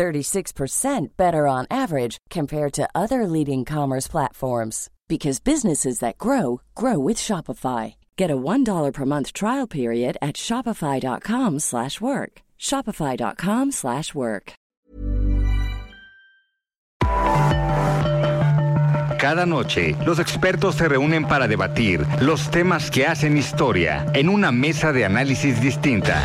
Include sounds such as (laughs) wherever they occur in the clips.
36% better on average compared to other leading commerce platforms because businesses that grow grow with Shopify. Get a $1 per month trial period at shopify.com/work. shopify.com/work. Cada noche, los expertos se reúnen para debatir los temas que hacen historia en una mesa de análisis distinta.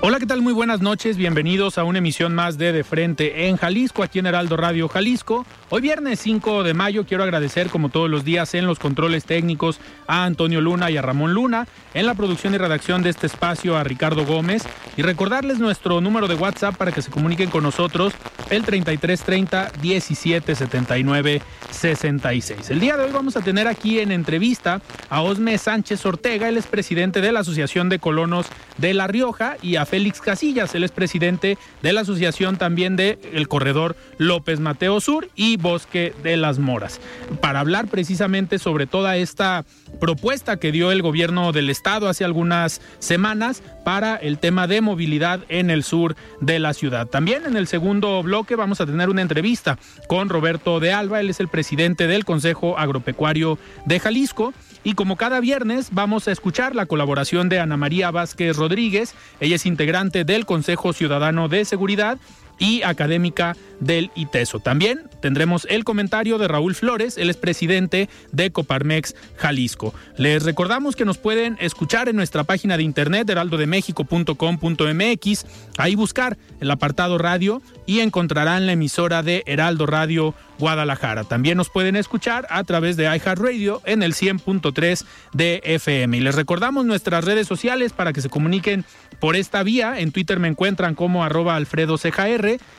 Hola, ¿qué tal? Muy buenas noches. Bienvenidos a una emisión más de De Frente en Jalisco, aquí en Heraldo Radio Jalisco. Hoy viernes 5 de mayo quiero agradecer como todos los días en los controles técnicos a Antonio Luna y a Ramón Luna, en la producción y redacción de este espacio a Ricardo Gómez y recordarles nuestro número de WhatsApp para que se comuniquen con nosotros el 3330 1779 66. El día de hoy vamos a tener aquí en entrevista a Osme Sánchez Ortega, él es presidente de la Asociación de Colonos de La Rioja y a Félix Casillas, él es presidente de la asociación también de el corredor López Mateo Sur y Bosque de las Moras, para hablar precisamente sobre toda esta propuesta que dio el gobierno del estado hace algunas semanas para el tema de movilidad en el sur de la ciudad. También en el segundo bloque vamos a tener una entrevista con Roberto de Alba, él es el presidente del Consejo Agropecuario de Jalisco y como cada viernes vamos a escuchar la colaboración de Ana María Vázquez Rodríguez, ella es integrante del Consejo Ciudadano de Seguridad y académica del ITESO. También tendremos el comentario de Raúl Flores, él es presidente de Coparmex Jalisco. Les recordamos que nos pueden escuchar en nuestra página de internet heraldodemexico.com.mx, ahí buscar el apartado radio y encontrarán la emisora de Heraldo Radio Guadalajara. También nos pueden escuchar a través de iHeartRadio en el 100.3 de FM. Y les recordamos nuestras redes sociales para que se comuniquen por esta vía. En Twitter me encuentran como arroba Alfredo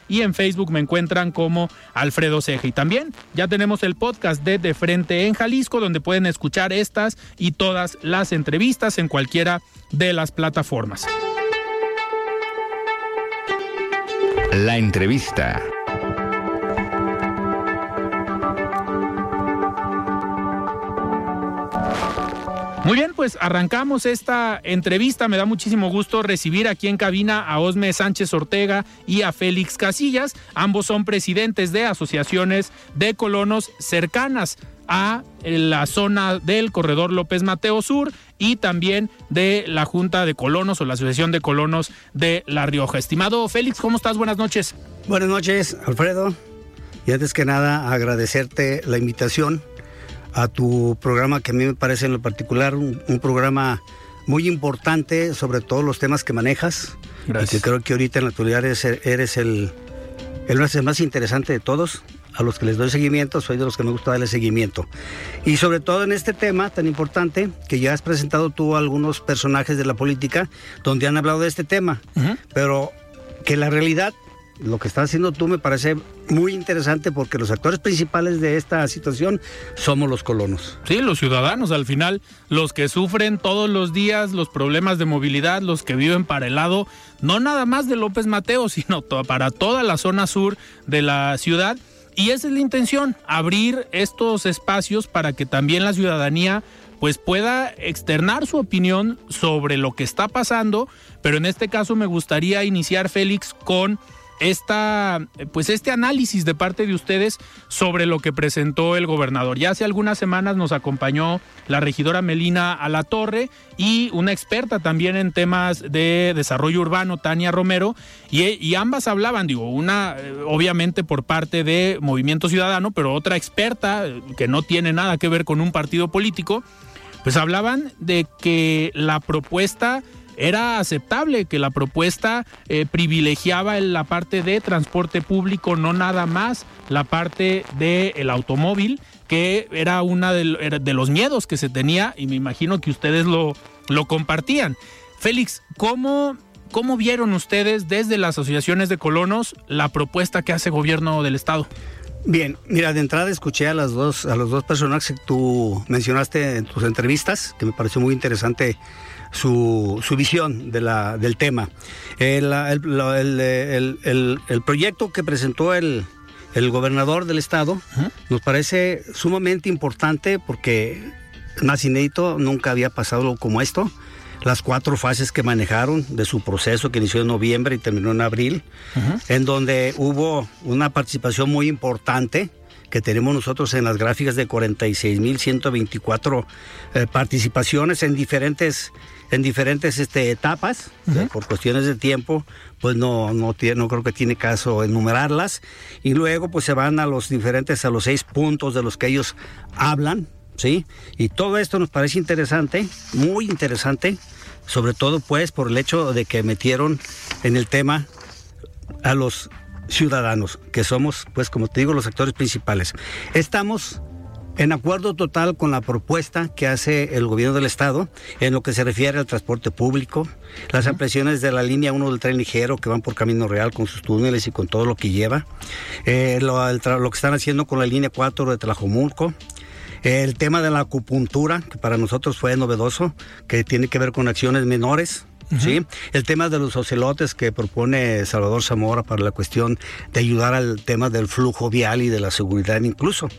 y en Facebook me encuentran como Alfredo Ceja. Y también ya tenemos el podcast de De Frente en Jalisco, donde pueden escuchar estas y todas las entrevistas en cualquiera de las plataformas. La entrevista. Muy bien, pues arrancamos esta entrevista. Me da muchísimo gusto recibir aquí en cabina a Osme Sánchez Ortega y a Félix Casillas. Ambos son presidentes de asociaciones de colonos cercanas a la zona del corredor López Mateo Sur y también de la Junta de Colonos o la Asociación de Colonos de La Rioja. Estimado Félix, ¿cómo estás? Buenas noches. Buenas noches, Alfredo. Y antes que nada, agradecerte la invitación a tu programa que a mí me parece en lo particular un, programa muy importante sobre todos los temas que manejas. Gracias. Y que creo que ahorita en la actualidad eres, eres el, el más interesante de todos. A los que les doy seguimiento, soy de los que me gusta darle seguimiento. Y sobre todo en este tema tan importante, que ya has presentado tú a algunos personajes de la política donde han hablado de este tema, pero que la realidad lo que estás haciendo tú me parece muy interesante porque los actores principales de esta situación somos los colonos. Sí, los ciudadanos al final, los que sufren todos los días los problemas de movilidad, los que viven para el lado, no nada más de López Mateo, (laughs) sino para toda la zona sur de la ciudad. Y esa es la intención, abrir estos espacios para que también la ciudadanía pues pueda externar su opinión sobre lo que está pasando, pero en este caso me gustaría iniciar Félix con esta, pues este análisis de parte de ustedes sobre lo que presentó el gobernador. Ya hace algunas semanas nos acompañó la regidora Melina Alatorre y una experta también en temas de desarrollo urbano, Tania Romero, y, y ambas hablaban, digo, una eh, obviamente por parte de Movimiento Ciudadano, pero otra experta eh, que no tiene nada que ver con un partido político, pues hablaban de que la propuesta era aceptable, que la propuesta eh, privilegiaba la parte de transporte público, no nada más la parte del automóvil, que era una de, de, los miedos que se tenía y me imagino que ustedes lo, lo compartían. Félix, ¿cómo, ¿cómo vieron ustedes desde las asociaciones de colonos la propuesta que hace gobierno del Estado? Bien, mira, de entrada escuché a las dos, a los dos personajes que tú mencionaste en tus entrevistas, que me pareció muy interesante su, su visión de la, del tema. El, el, el, proyecto que presentó el, gobernador del estado nos parece sumamente importante porque más inédito, nunca había pasado como esto. Las cuatro fases que manejaron de su proceso que inició en noviembre y terminó en abril, en donde hubo una participación muy importante que tenemos nosotros en las gráficas de 46.124 eh, participaciones en diferentes en diferentes este, etapas, por cuestiones de tiempo, pues no, no, no creo que tiene caso enumerarlas. Y luego pues se van a los diferentes, a los seis puntos de los que ellos hablan, ¿sí? Y todo esto nos parece interesante, muy interesante, sobre todo pues por el hecho de que metieron en el tema a los ciudadanos, que somos pues como te digo los actores principales. Estamos en acuerdo total con la propuesta que hace el gobierno del estado en lo que se refiere al transporte público, las ampliaciones de la línea 1 del tren ligero que van por Camino Real con sus túneles y con todo lo que lleva, eh, lo, lo, que están haciendo con la línea 4 de Tlajomulco, el tema de la acupuntura, que para nosotros fue novedoso, que tiene que ver con acciones menores, ¿sí? El tema de los ocelotes que propone Salvador Zamora para la cuestión de ayudar al tema del flujo vial y de la seguridad incluso.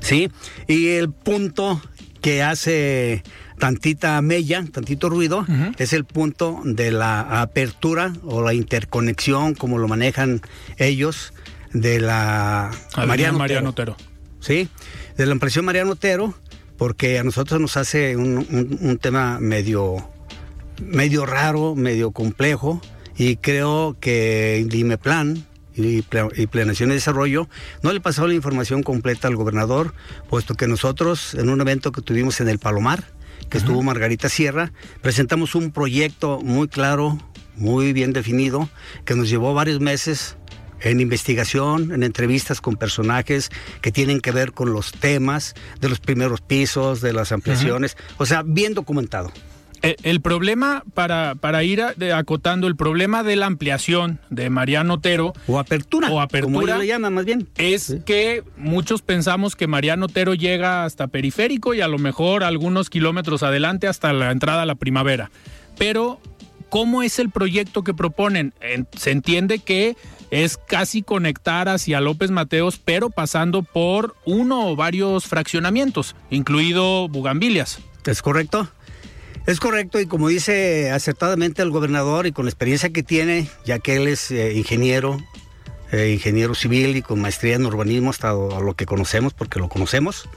¿Sí? Y el punto que hace tantita mella, tantito ruido, es el punto de la apertura o la interconexión, como lo manejan ellos, de la Mariano, Mariano Otero. ¿Sí? de la impresión Mariano Otero, porque a nosotros nos hace un, tema medio, medio raro, medio complejo, y creo que Dimeplan y, Planeación y Desarrollo no le pasó la información completa al gobernador, puesto que nosotros, en un evento que tuvimos en el Palomar, que estuvo Margarita Sierra, presentamos un proyecto muy claro, muy bien definido, que nos llevó varios meses en investigación, en entrevistas con personajes que tienen que ver con los temas de los primeros pisos, de las ampliaciones, o sea, bien documentado. Eh, el problema, para, para ir acotando, el problema de la ampliación de Mariano Otero. O apertura. O apertura. Como llama más bien. Es que muchos pensamos que Mariano Otero llega hasta periférico y a lo mejor algunos kilómetros adelante hasta la entrada a la primavera. Pero, ¿cómo es el proyecto que proponen? Se entiende que es casi conectar hacia López Mateos, pero pasando por uno o varios fraccionamientos, incluido Bugambilias. ¿Es correcto? Es correcto y como dice acertadamente el gobernador y con la experiencia que tiene, ya que él es eh, ingeniero, eh, ingeniero civil y con maestría en urbanismo hasta lo que conocemos, porque lo conocemos,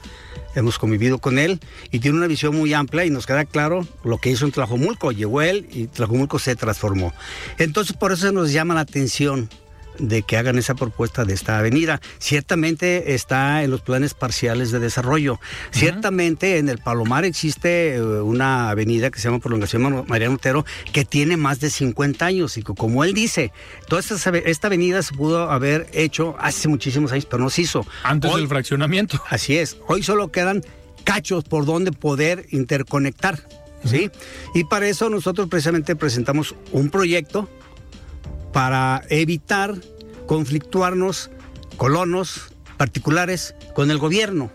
hemos convivido con él y tiene una visión muy amplia y nos queda claro lo que hizo en Tlajomulco. Llegó él y Tlajomulco se transformó. Entonces por eso nos llama la atención de que hagan esa propuesta de esta avenida. Ciertamente está en los planes parciales de desarrollo. Ciertamente en el Palomar existe eh, una avenida que se llama Prolongación Mariano Otero que tiene más de 50 años y como él dice, toda esta, esta avenida se pudo haber hecho hace muchísimos años, pero no se hizo. Antes del fraccionamiento. (laughs) Así es. Hoy solo quedan cachos por donde poder interconectar. ¿Sí? Y para eso nosotros precisamente presentamos un proyecto para evitar conflictuarnos colonos particulares con el gobierno.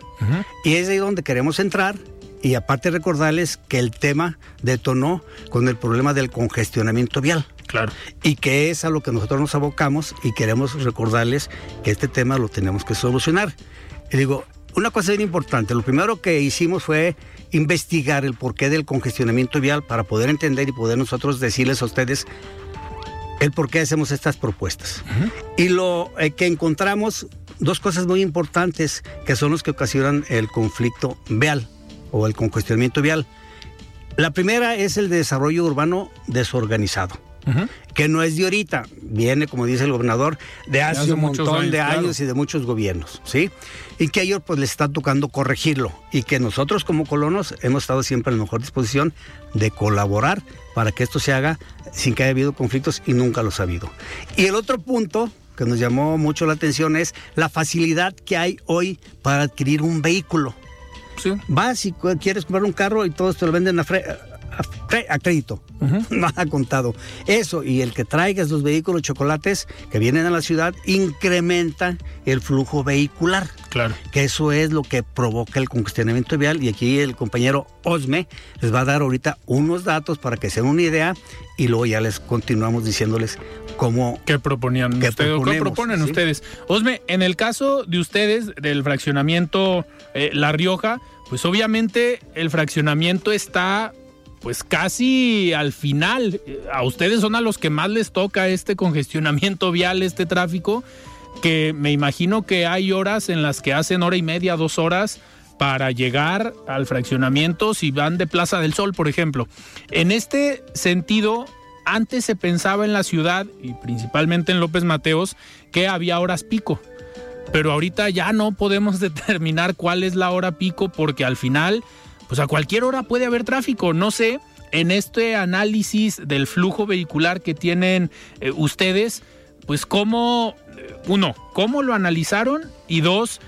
Y es ahí donde queremos entrar y aparte recordarles que el tema detonó con el problema del congestionamiento vial. Claro. Y que es a lo que nosotros nos abocamos y queremos recordarles que este tema lo tenemos que solucionar. Y digo, una cosa bien importante, lo primero que hicimos fue investigar el porqué del congestionamiento vial para poder entender y poder nosotros decirles a ustedes el por qué hacemos estas propuestas. Y lo eh, que encontramos, dos cosas muy importantes que son los que ocasionan el conflicto vial o el congestionamiento vial. La primera es el desarrollo urbano desorganizado, que que no es de ahorita, viene, como dice el gobernador, de hace, un montón de años y de muchos gobiernos, ¿sí? Y que a ellos pues les está tocando corregirlo y que nosotros como colonos hemos estado siempre en la mejor disposición de colaborar para que esto se haga sin que haya habido conflictos y nunca los ha habido. Y el otro punto que nos llamó mucho la atención es la facilidad que hay hoy para adquirir un vehículo. Sí. Vas y quieres comprar un carro y todos te lo venden a, a, crédito, (laughs) no ha contado. Eso y el que traigas los vehículos chocolates que vienen a la ciudad incrementa el flujo vehicular. Claro. Que eso es lo que provoca el congestionamiento vial y aquí el compañero Osme les va a dar ahorita unos datos para que se den una idea y luego ya les continuamos diciéndoles cómo... ¿Qué proponían ustedes? ¿Qué proponen ustedes? Osme, en el caso de ustedes del fraccionamiento eh, La Rioja, pues obviamente el fraccionamiento está pues casi al final. A ustedes son a los que más les toca este congestionamiento vial, este tráfico, que me imagino que hay horas en las que hacen hora y media, dos horas para llegar al fraccionamiento si van de Plaza del Sol, por ejemplo. En este sentido, antes se pensaba en la ciudad y principalmente en López Mateos que había horas pico. Pero ahorita ya no podemos (laughs) determinar cuál es la hora pico porque al final pues a cualquier hora puede haber tráfico. No sé, en este análisis del flujo vehicular que tienen eh, ustedes, pues cómo, eh, uno, cómo lo analizaron y dos,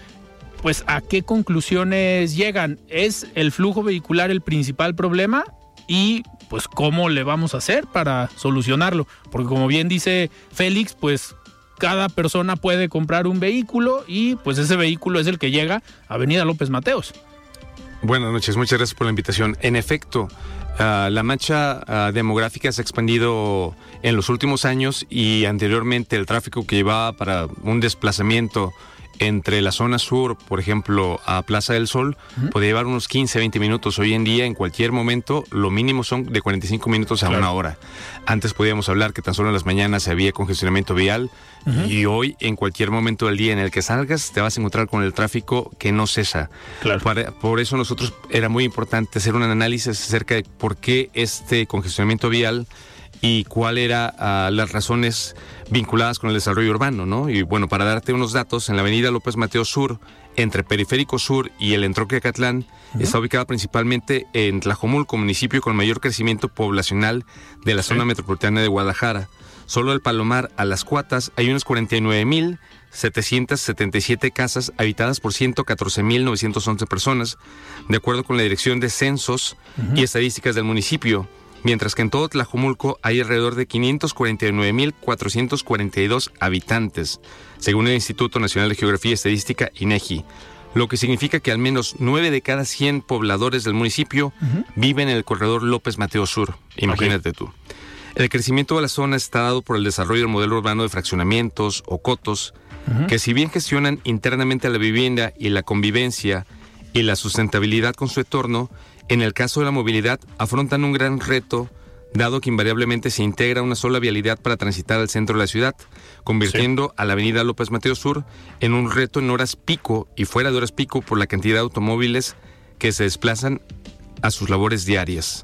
pues a qué conclusiones llegan. ¿Es el flujo vehicular el principal problema? Y pues cómo le vamos a hacer para solucionarlo. Porque como bien dice Félix, pues cada persona puede comprar un vehículo y pues ese vehículo es el que llega a Avenida López Mateos. Buenas noches, muchas gracias por la invitación. En efecto, ah, la mancha ah, demográfica se ha expandido en los últimos años y anteriormente el tráfico que llevaba para un desplazamiento entre la zona sur, por ejemplo, a Plaza del Sol, podía llevar unos 15, 20 minutos. Hoy en día, en cualquier momento, lo mínimo son de 45 minutos a una hora. Antes podíamos hablar que tan solo en las mañanas había congestionamiento vial y hoy, en cualquier momento del día en el que salgas, te vas a encontrar con el tráfico que no cesa. por eso nosotros era muy importante hacer un análisis acerca de por qué este congestionamiento vial y cuáles eran ah, las razones vinculadas con el desarrollo urbano, ¿no? Y bueno, para darte unos datos, en la avenida López Mateo Sur, entre Periférico Sur y el Entroque Acatlán, está ubicada principalmente en Tlajomulco, municipio con mayor crecimiento poblacional de la zona metropolitana de Guadalajara. Solo el Palomar a las Cuatas hay unos 49.777 casas habitadas por 114.911 personas, de acuerdo con la Dirección de Censos y Estadísticas del municipio mientras que en todo Tlajumulco hay alrededor de 549.442 habitantes, según el Instituto Nacional de Geografía y Estadística, INEGI, lo que significa que al menos 9 de cada 100 pobladores del municipio viven en el corredor López Mateo Sur, imagínate tú. El crecimiento de la zona está dado por el desarrollo del modelo urbano de fraccionamientos o cotos, que si bien gestionan internamente la vivienda y la convivencia y la sustentabilidad con su entorno, en el caso de la movilidad, afrontan un gran reto, dado que invariablemente se integra una sola vialidad para transitar al centro de la ciudad, convirtiendo a la avenida López Mateo Sur en un reto en horas pico y fuera de horas pico por la cantidad de automóviles que se desplazan a sus labores diarias.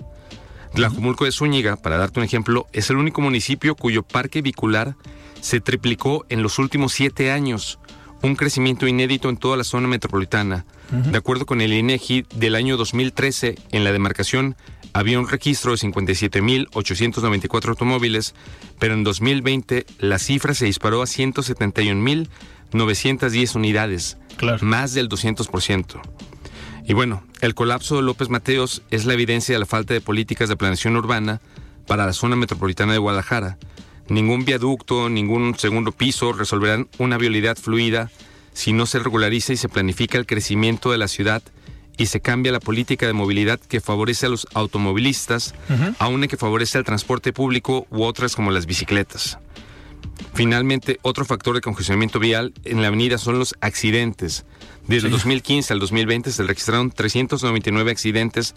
Tlajumulco de Zúñiga, para darte un ejemplo, es el único municipio cuyo parque vehicular se triplicó en los últimos siete años, un crecimiento inédito en toda la zona metropolitana. De acuerdo con el INEGI del año 2013, en la demarcación había un registro de 57.894 automóviles, pero en 2020 la cifra se disparó a 171.910 unidades, más del 200%. Y bueno, el colapso de López Mateos es la evidencia de la falta de políticas de planeación urbana para la zona metropolitana de Guadalajara. Ningún viaducto, ningún segundo piso resolverán una vialidad fluida si no se regulariza y se planifica el crecimiento de la ciudad y se cambia la política de movilidad que favorece a los automovilistas a una que favorece al transporte público u otras como las bicicletas. Finalmente, otro factor de congestionamiento vial en la avenida son los accidentes. Desde el 2015 al 2020 se registraron 399 accidentes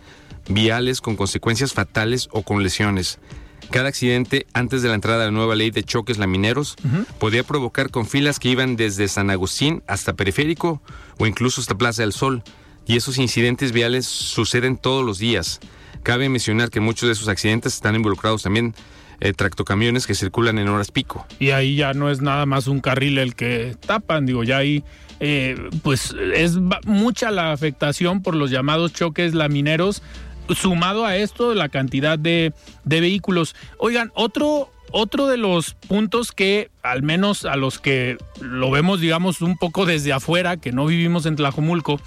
viales con consecuencias fatales o con lesiones. Cada accidente antes de la entrada de la nueva ley de choques lamineros podía provocar con filas que iban desde San Agustín hasta Periférico o incluso hasta Plaza del Sol. Y esos incidentes viales suceden todos los días. Cabe mencionar que muchos de esos accidentes están involucrados también eh, tractocamiones que circulan en horas pico. Y ahí ya no es nada más un carril el que tapan, digo, ya ahí eh, pues es mucha la afectación por los llamados choques lamineros, sumado a esto la cantidad de, de vehículos. Oigan, otro, otro de los puntos que, al menos a los que lo vemos, digamos, un poco desde afuera, que no vivimos en Tlajomulco,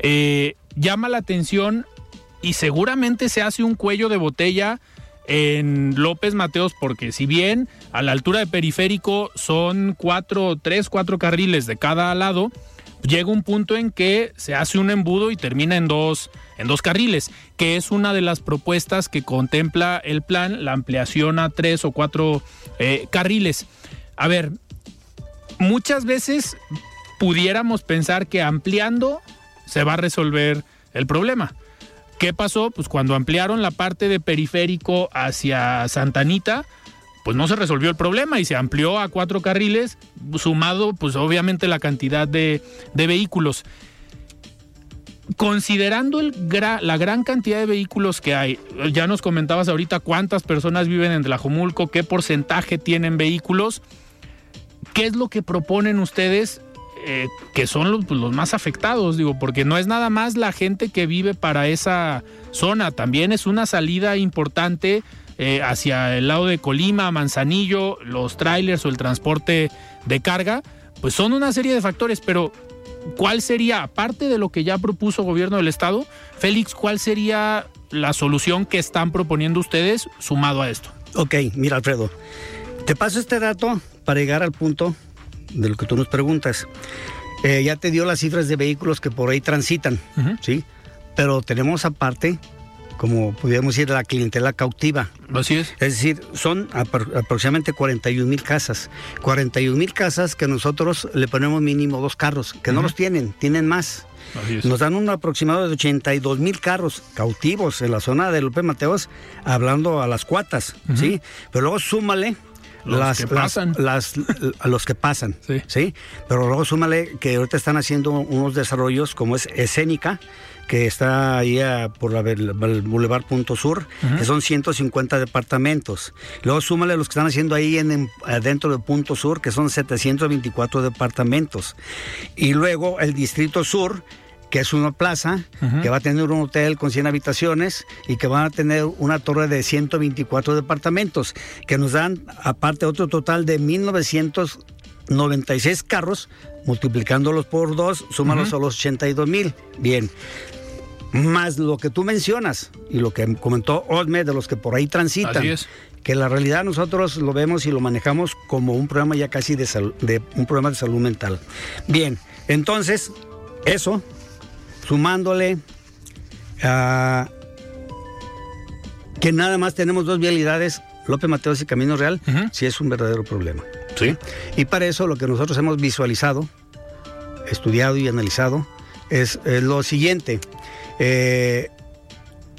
eh, llama la atención y seguramente se hace un cuello de botella en López Mateos, porque si bien a la altura de periférico son cuatro, tres, cuatro carriles de cada lado, llega un punto en que se hace un embudo y termina en dos, en dos carriles, que es una de las propuestas que contempla el plan, la ampliación a tres o cuatro eh, carriles. A ver, muchas veces pudiéramos pensar que ampliando se va a resolver el problema. ¿Qué pasó? Pues cuando ampliaron la parte de periférico hacia Santanita, pues no se resolvió el problema y se amplió a cuatro carriles, sumado pues obviamente la cantidad de, vehículos. Considerando el la gran cantidad de vehículos que hay, ya nos comentabas ahorita cuántas personas viven en Tlajomulco, qué porcentaje tienen vehículos, ¿qué es lo que proponen ustedes eh, que son pues, los, más afectados, digo, porque no es nada más la gente que vive para esa zona, también es una salida importante eh, hacia el lado de Colima, Manzanillo, los trailers o el transporte de carga, pues son una serie de factores, pero ¿cuál sería, aparte de lo que ya propuso el gobierno del Estado, Félix, cuál sería la solución que están proponiendo ustedes sumado a esto? Ok, mira Alfredo, te paso este dato para llegar al punto de lo que tú nos preguntas. Eh, ya te dio las cifras de vehículos que por ahí transitan, ¿sí? Pero tenemos aparte como pudiéramos decir, la clientela cautiva. Así es. Es decir, son aproximadamente 41 mil casas. 41 mil casas que nosotros le ponemos mínimo dos carros, que no los tienen, tienen más. Así es. Nos dan un aproximado de 82 mil carros cautivos en la zona de López Mateos, hablando a las cuatas, ¿sí? Pero luego súmale los las, que pasan. Las, a los que pasan, sí. sí. Pero luego súmale que ahorita están haciendo unos desarrollos como es escénica, que está ahí por la, el Boulevard Punto Sur, que son 150 departamentos. Luego súmale los que están haciendo ahí en, dentro de Punto Sur, que son 724 departamentos. Y luego el Distrito Sur, que es una plaza, que va a tener un hotel con 100 habitaciones y que van a tener una torre de 124 departamentos, que nos dan aparte otro total de 1996 carros, multiplicándolos por dos, súmalos a los 82 mil. Bien, más lo que tú mencionas y lo que comentó Osme de los que por ahí transitan. Que la realidad nosotros lo vemos y lo manejamos como un problema ya casi de, de un problema de salud mental. Bien, entonces, eso, sumándole a que nada más tenemos dos vialidades, López Mateos y Camino Real, sí es un verdadero problema. Sí. Y para eso lo que nosotros hemos visualizado, estudiado y analizado es lo siguiente. Eh,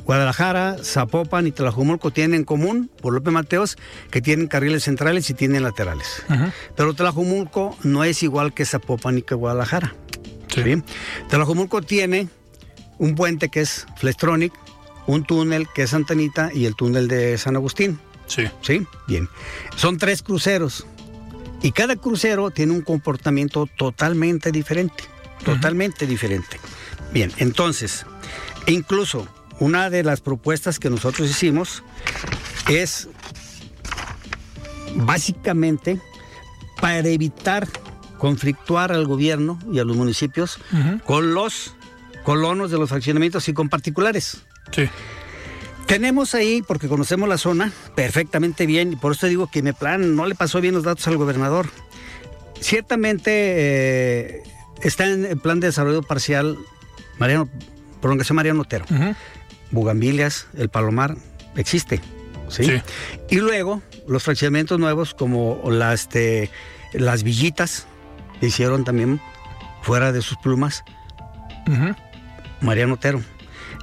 Guadalajara, Zapopan y Tlajumulco tienen en común, por López Mateos, que tienen carriles centrales y tienen laterales. Pero Tlajumulco no es igual que Zapopan y que Guadalajara. Sí. Tlajumulco tiene un puente que es Flestronic, un túnel que es Santanita y el túnel de San Agustín. Sí. Sí, bien. Son tres cruceros y cada crucero tiene un comportamiento totalmente diferente. Totalmente diferente. Bien, entonces, incluso una de las propuestas que nosotros hicimos es básicamente para evitar conflictuar al gobierno y a los municipios con los colonos de los fraccionamientos y con particulares. Sí. Tenemos ahí, porque conocemos la zona perfectamente bien, y por eso digo que mi plan no le pasó bien los datos al gobernador. Ciertamente eh, está en el plan de desarrollo parcial Mariano, prolongación Mariano Otero. Bugambilias, el Palomar, existe. ¿sí? Y luego los fraccionamientos nuevos como las, este, las villitas hicieron también fuera de sus plumas Mariano Otero.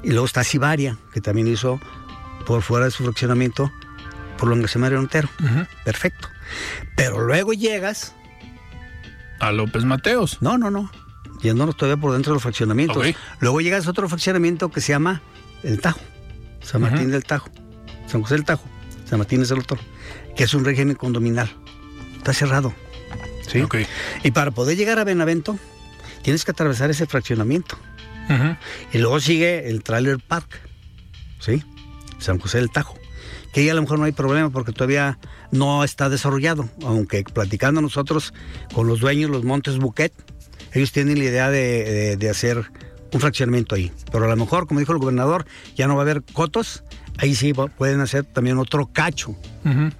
Y luego está Sibaria, que también hizo por fuera de su fraccionamiento prolongación Mariano Otero. Perfecto. Pero luego llegas... A López Mateos. No, no, no yéndonos todavía por dentro de los fraccionamientos. Luego llegas a otro fraccionamiento que se llama El Tajo, San Martín del Tajo, San José del Tajo. San Martín es el otro, que es un régimen condominal. Está cerrado. ¿Sí? Ok. Y para poder llegar a Benavento, tienes que atravesar ese fraccionamiento. Y luego sigue el Trailer Park, ¿sí? San José del Tajo. Que ahí a lo mejor no hay problema porque todavía no está desarrollado. Aunque platicando nosotros con los dueños, los Montes Buquet, ellos tienen la idea de, de- de hacer un fraccionamiento ahí. Pero a lo mejor, como dijo el gobernador, ya no va a haber cotos. Ahí sí pueden hacer también otro cacho Ujú.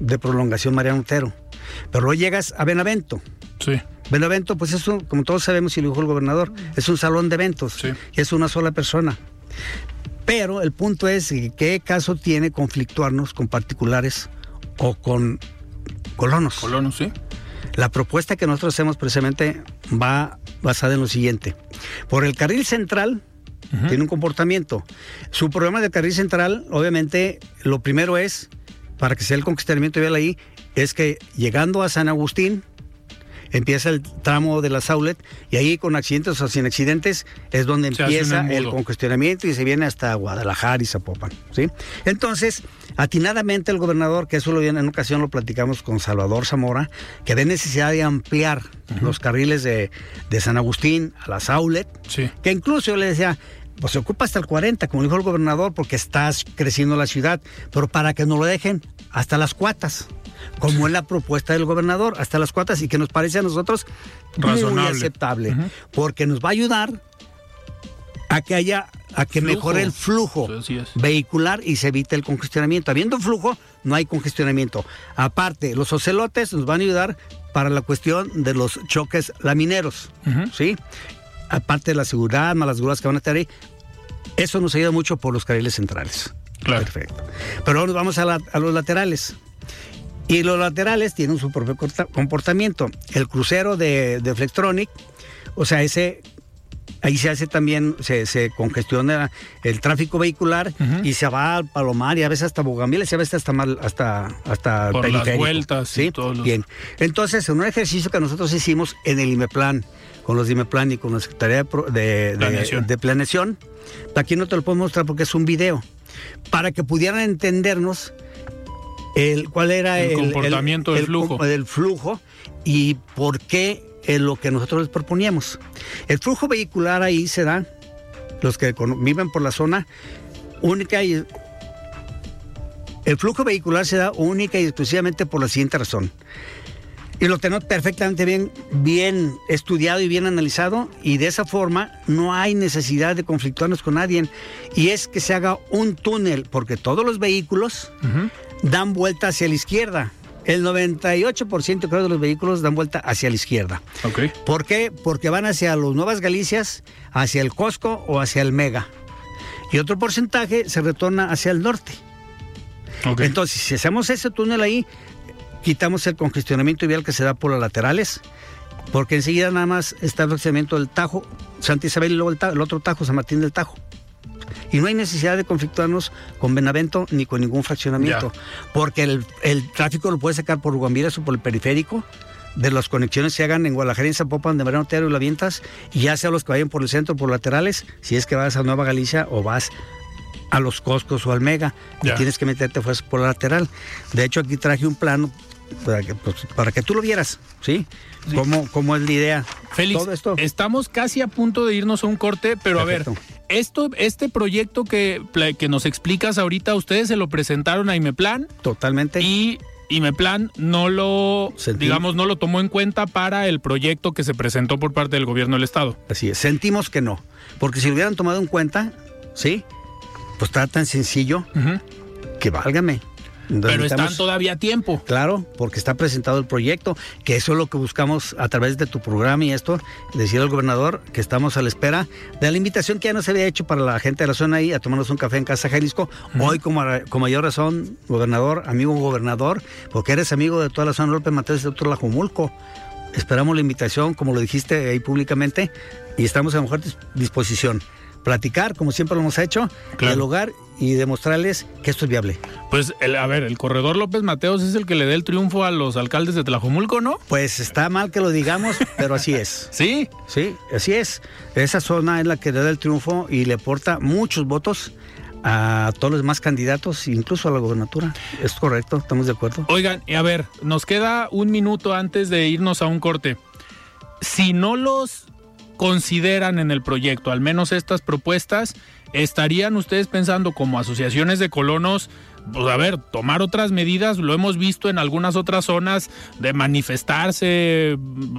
De prolongación Mariano Otero. Pero luego llegas a Benavento. Sí. Benavento, pues es un, como todos sabemos y lo dijo el gobernador, es un salón de eventos. Sí. Y es una sola persona. Pero el punto es qué caso tiene conflictuarnos con particulares o con colonos. Colonos, sí. La propuesta que nosotros hacemos precisamente va basada en lo siguiente. Por el carril central tiene un comportamiento. Su programa del carril central, obviamente, lo primero es, para que sea el conquistamiento vial ahí, es que llegando a San Agustín, empieza el tramo de la Saulet y ahí con accidentes o sin accidentes es donde Se empieza el congestionamiento y se viene hasta Guadalajara y Zapopan, ¿sí? Entonces, atinadamente el gobernador, que eso lo en ocasión lo platicamos con Salvador Zamora, que ve necesidad de ampliar los carriles de, de San Agustín a la Saulet, Sí. que incluso yo le decía, pues se ocupa hasta el 40, como dijo el gobernador, porque estás creciendo la ciudad, pero para que no lo dejen hasta las cuatas, como es la propuesta del gobernador, hasta las cuatas, y que nos parece a nosotros muy Razonable. aceptable, porque nos va a ayudar a que haya, a que Flujo. mejore el flujo vehicular y se evite el congestionamiento. Habiendo flujo, no hay congestionamiento. Aparte, los ocelotes nos van a ayudar para la cuestión de los choques lamineros. ¿sí? Aparte de la seguridad, más las grúas que van a estar ahí, eso nos ayuda mucho por los carriles centrales. Claro. Perfecto. Pero ahora vamos a, la- a los laterales. Y los laterales tienen su propio comportamiento. El crucero de, de Flextronic, o sea, ese ahí se hace también, se, se congestiona el tráfico vehicular y se va al Palomar y a veces hasta Bougainville, y a veces hasta mal, hasta, hasta el Por las vueltas y ¿sí? todos los- Bien. Entonces, en un ejercicio que nosotros hicimos en el IMEPLAN, con los de IMEPLAN y con la Secretaría de, Planeación. de Planeación, aquí no te lo puedo mostrar porque es un video, para que pudieran entendernos el, cuál era El el, comportamiento del flujo. del flujo y por qué es lo que nosotros les proponíamos. El flujo vehicular ahí se da, los que viven por la zona, única y... El flujo vehicular se da única y exclusivamente por la siguiente razón. Y lo tenemos perfectamente bien, bien estudiado y bien analizado y de esa forma no hay necesidad de conflictuarnos con nadie. Y es que se haga un túnel, porque todos los vehículos dan vuelta hacia la izquierda. El 98% creo de los vehículos dan vuelta hacia la izquierda. ¿Por qué? Porque van hacia los Nuevas Galicias, hacia el Costco o hacia el Mega. Y otro porcentaje se retorna hacia el norte. Entonces, si hacemos ese túnel ahí, quitamos el congestionamiento vial que se da por las laterales, porque enseguida nada más está el fraccionamiento del Tajo, Santa Isabel y luego el, Ta- el otro Tajo, San Martín del Tajo. Y no hay necesidad de conflictuarnos con Benavento ni con ningún fraccionamiento, porque el, el tráfico lo puede sacar por Guambiras o por el periférico, de las conexiones que se hagan en Guadalajara en Zapopan de Mariano Otero y la Vientas, y ya sea los que vayan por el centro, por laterales, si es que vas a Nueva Galicia o vas a los Coscos o al Mega, y tienes que meterte pues, por la lateral. De hecho, aquí traje un plano para que, pues, para que tú lo vieras, ¿sí? Sí. ¿Cómo, cómo es la idea? Félix, Todo esto. estamos casi a punto de irnos a un corte, pero a ver. Esto, este proyecto que, que nos explicas ahorita, ustedes se lo presentaron a Imeplan Totalmente. y Imeplan no lo, digamos, no lo tomó en cuenta para el proyecto que se presentó por parte del gobierno del estado. Así es, sentimos que no. Porque si lo hubieran tomado en cuenta, ¿sí? Pues está tan sencillo que válgame. Pero están todavía a tiempo. Claro, porque está presentado el proyecto, que eso es lo que buscamos a través de tu programa y esto, decir al gobernador que estamos a la espera de la invitación que ya nos había hecho para la gente de la zona ahí a tomarnos un café en Casa Jalisco. Hoy, como, con mayor razón, gobernador, amigo gobernador, porque eres amigo de toda la zona López Mateos y de otro Lajumulco. Esperamos la invitación, como lo dijiste ahí públicamente, y estamos a mejor dis- disposición. Platicar, como siempre lo hemos hecho, Claro. dialogar y demostrarles que esto es viable. Pues, el- a ver, el corredor López Mateos es el que le da el triunfo a los alcaldes de Tlajomulco, ¿no? Pues está mal que lo digamos, (laughs) pero así es. Sí. Sí, así es. Esa zona es la que le da el triunfo y le aporta muchos votos a todos los demás candidatos, incluso a la gobernatura. Es correcto, estamos de acuerdo. Oigan, a ver, nos queda un minuto antes de irnos a un corte. Si no los consideran en el proyecto, al menos estas propuestas, ¿estarían ustedes pensando como asociaciones de colonos, pues a ver, tomar otras medidas? Lo hemos visto en algunas otras zonas de manifestarse,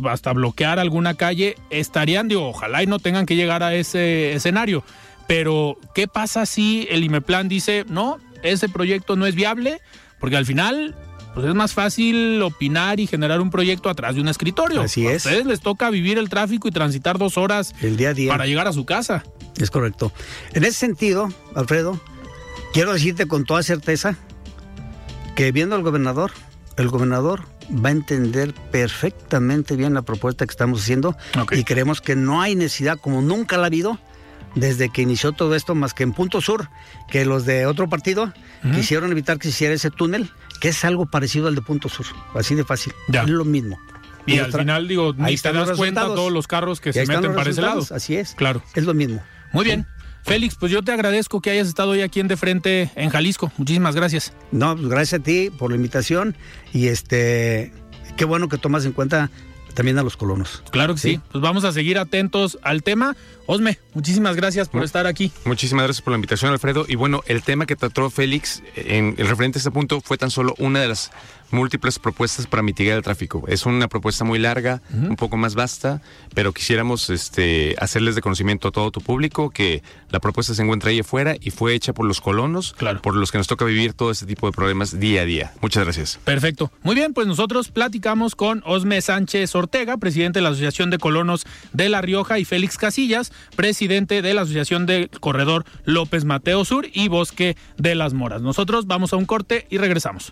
hasta bloquear alguna calle. ¿Estarían, digo, ojalá y no tengan que llegar a ese escenario? Pero, ¿qué pasa si el IMEPLAN dice, no, ese proyecto no es viable? Porque al final, pues es más fácil opinar y generar un proyecto atrás de un escritorio. Así es. A ustedes les toca vivir el tráfico y transitar dos horas el día a día. para llegar a su casa. Es correcto. En ese sentido, Alfredo, quiero decirte con toda certeza que viendo al gobernador, el gobernador va a entender perfectamente bien la propuesta que estamos haciendo y creemos que no hay necesidad, como nunca la ha habido, desde que inició todo esto, más que en Punto Sur, que los de otro partido quisieron evitar que se hiciera ese túnel, que es algo parecido al de Punto Sur, así de fácil. Ya. Es lo mismo. Y, Y al final, digo, ni te das cuenta todos los carros que se meten para ese lado. Así es. Claro. Es lo mismo. Muy bien. Félix, pues yo te agradezco que hayas estado hoy aquí en De Frente en Jalisco. Muchísimas gracias. No, pues gracias a ti por la invitación y este, qué bueno que tomas en cuenta también a los colonos. Claro que sí. Sí. Pues vamos a seguir atentos al tema. Osme, muchísimas gracias por No. estar aquí. Muchísimas gracias por la invitación, Alfredo. Y bueno, el tema que trató Félix en el referente a este punto fue tan solo una de las múltiples propuestas para mitigar el tráfico. Es una propuesta muy larga, un poco más vasta, pero quisiéramos este, hacerles de conocimiento a todo tu público que la propuesta se encuentra ahí afuera y fue hecha por los colonos, Claro. por los que nos toca vivir todo este tipo de problemas día a día. Muchas gracias. Perfecto. Muy bien, pues nosotros platicamos con Osme Sánchez Ortega, presidente de la Asociación de Colonos de La Rioja, y Félix Casillas, presidente de la Asociación de Corredor López Mateo Sur y Bosque de las Moras. Nosotros vamos a un corte y regresamos.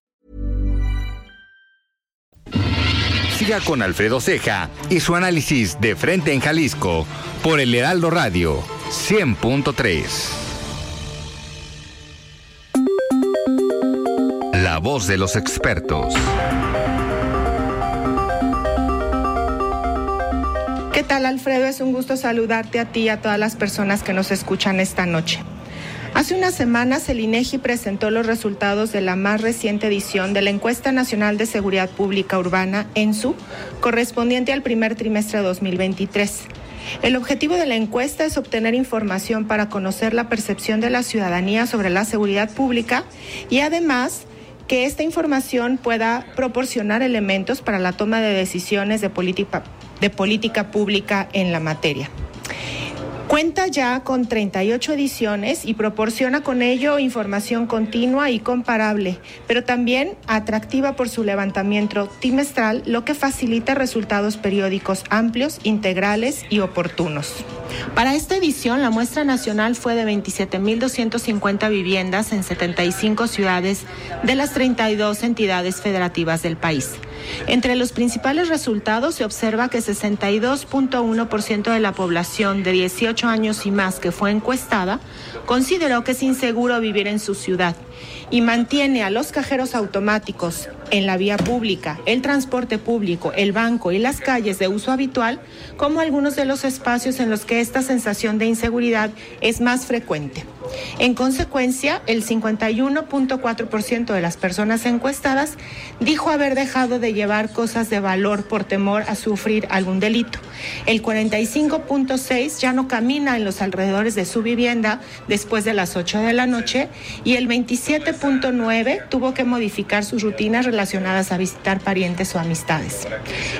Siga con Alfredo Ceja y su análisis de frente en Jalisco por el Heraldo Radio 100.3. La voz de los expertos. ¿Qué tal Alfredo? Es un gusto saludarte a ti y a todas las personas que nos escuchan esta noche. Hace unas semanas el INEGI presentó los resultados de la más reciente edición de la Encuesta Nacional de Seguridad Pública Urbana, ENSU, correspondiente al primer trimestre de 2023. El objetivo de la encuesta es obtener información para conocer la percepción de la ciudadanía sobre la seguridad pública y además que esta información pueda proporcionar elementos para la toma de decisiones de política, de política pública en la materia. Cuenta ya con 38 ediciones y proporciona con ello información continua y comparable, pero también atractiva por su levantamiento trimestral, lo que facilita resultados periódicos amplios, integrales y oportunos. Para esta edición, la muestra nacional fue de 27.250 viviendas en 75 ciudades de las 32 entidades federativas del país. Entre los principales resultados se observa que 62.1% de la población de 18 años y más que fue encuestada consideró que es inseguro vivir en su ciudad y mantiene a los cajeros automáticos en la vía pública, el transporte público, el banco y las calles de uso habitual como algunos de los espacios en los que esta sensación de inseguridad es más frecuente. En consecuencia, el 51.4% de las personas encuestadas dijo haber dejado de llevar cosas de valor por temor a sufrir algún delito. El 45.6% ya no camina en los alrededores de su vivienda después de las 8 de la noche y el 27.9% tuvo que modificar sus rutinas relacionadas a visitar parientes o amistades.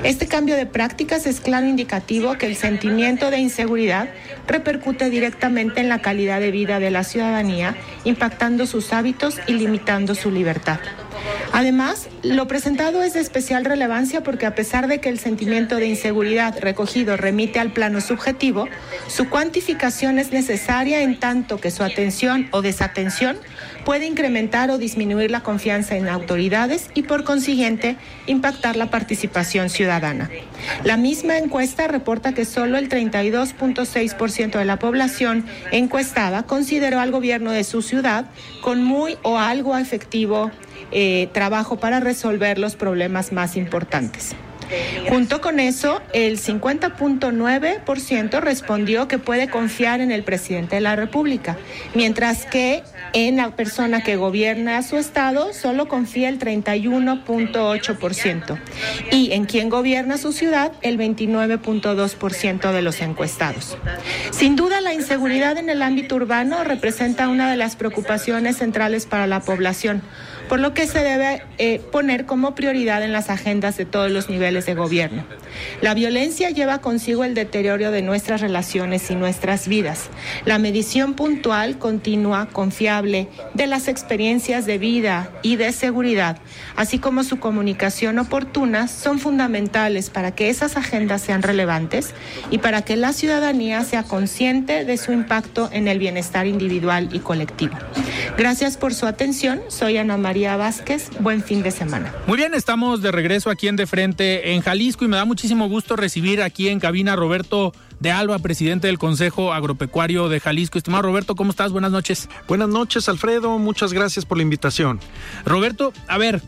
Este cambio de prácticas es claro indicativo que el sentimiento de inseguridad repercute directamente en la calidad de vida de la ciudadanía, impactando sus hábitos y limitando su libertad. Además, lo presentado es de especial relevancia porque a pesar de que el sentimiento de inseguridad recogido remite al plano subjetivo, su cuantificación es necesaria en tanto que su atención o desatención puede incrementar o disminuir la confianza en autoridades y por consiguiente impactar la participación ciudadana. La misma encuesta reporta que solo el 32.6% de la población encuestada consideró al gobierno de su ciudad con muy o algo efectivo eh, trabajo para resolver los problemas más importantes. Junto con eso, el 50.9% respondió que puede confiar en el presidente de la República, mientras que en la persona que gobierna su estado solo confía el 31.8% y en quien gobierna su ciudad el 29.2% de los encuestados. Sin duda, la inseguridad en el ámbito urbano representa una de las preocupaciones centrales para la población por lo que se debe eh, poner como prioridad en las agendas de todos los niveles de gobierno. La violencia lleva consigo el deterioro de nuestras relaciones y nuestras vidas. La medición puntual, continua, confiable de las experiencias de vida y de seguridad, así como su comunicación oportuna, son fundamentales para que esas agendas sean relevantes y para que la ciudadanía sea consciente de su impacto en el bienestar individual y colectivo. Gracias por su atención. Soy Ana María Vázquez. Buen fin de semana. Muy bien, estamos de regreso aquí en De Frente en Jalisco y me da muchísimo gusto recibir aquí en cabina a Roberto de Alba, presidente del Consejo Agropecuario de Jalisco. Estimado Roberto, ¿cómo estás? Buenas noches. Buenas noches, Alfredo. Muchas gracias por la invitación. Roberto, a ver,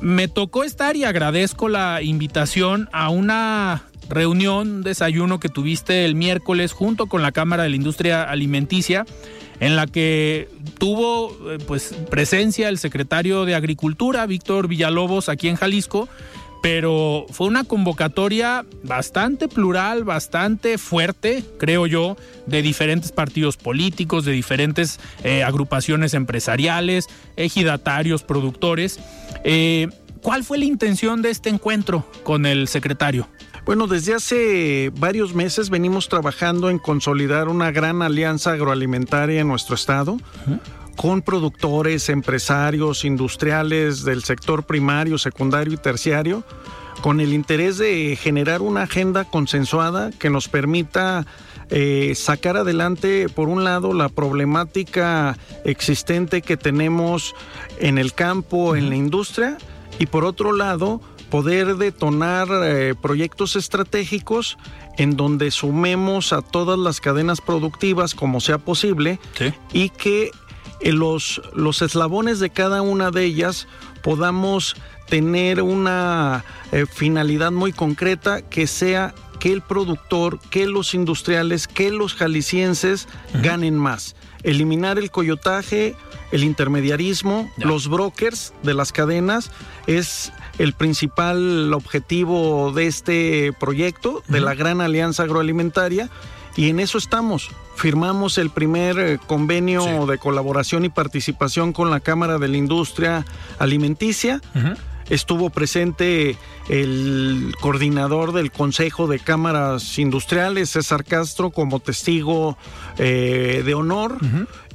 me tocó estar y agradezco la invitación a una reunión, desayuno que tuviste el miércoles junto con la Cámara de la Industria Alimenticia en la que tuvo eh, pues presencia el secretario de Agricultura, Víctor Villalobos, aquí en Jalisco, pero fue una convocatoria bastante plural, bastante fuerte, creo yo, de diferentes partidos políticos, de diferentes eh, agrupaciones empresariales, ejidatarios, productores. Eh, ¿Cuál fue la intención de este encuentro con el secretario? Bueno, desde hace varios meses venimos trabajando en consolidar una gran alianza agroalimentaria en nuestro estado. Con productores, empresarios, industriales del sector primario, secundario y terciario, con el interés de generar una agenda consensuada que nos permita eh, sacar adelante, por un lado, la problemática existente que tenemos en el campo, en la industria, y por otro lado, poder detonar eh, proyectos estratégicos en donde sumemos a todas las cadenas productivas como sea posible y que los, los eslabones de cada una de ellas podamos tener una eh, finalidad muy concreta que sea que el productor, que los industriales, que los jaliscienses ganen más. Eliminar el coyotaje, el intermediarismo, los brokers de las cadenas es el principal objetivo de este proyecto, de la Gran Alianza Agroalimentaria, y en eso estamos. Firmamos el primer eh, convenio de colaboración y participación con la Cámara de la Industria Alimenticia. Estuvo presente el coordinador del Consejo de Cámaras Industriales, César Castro, como testigo eh, de honor.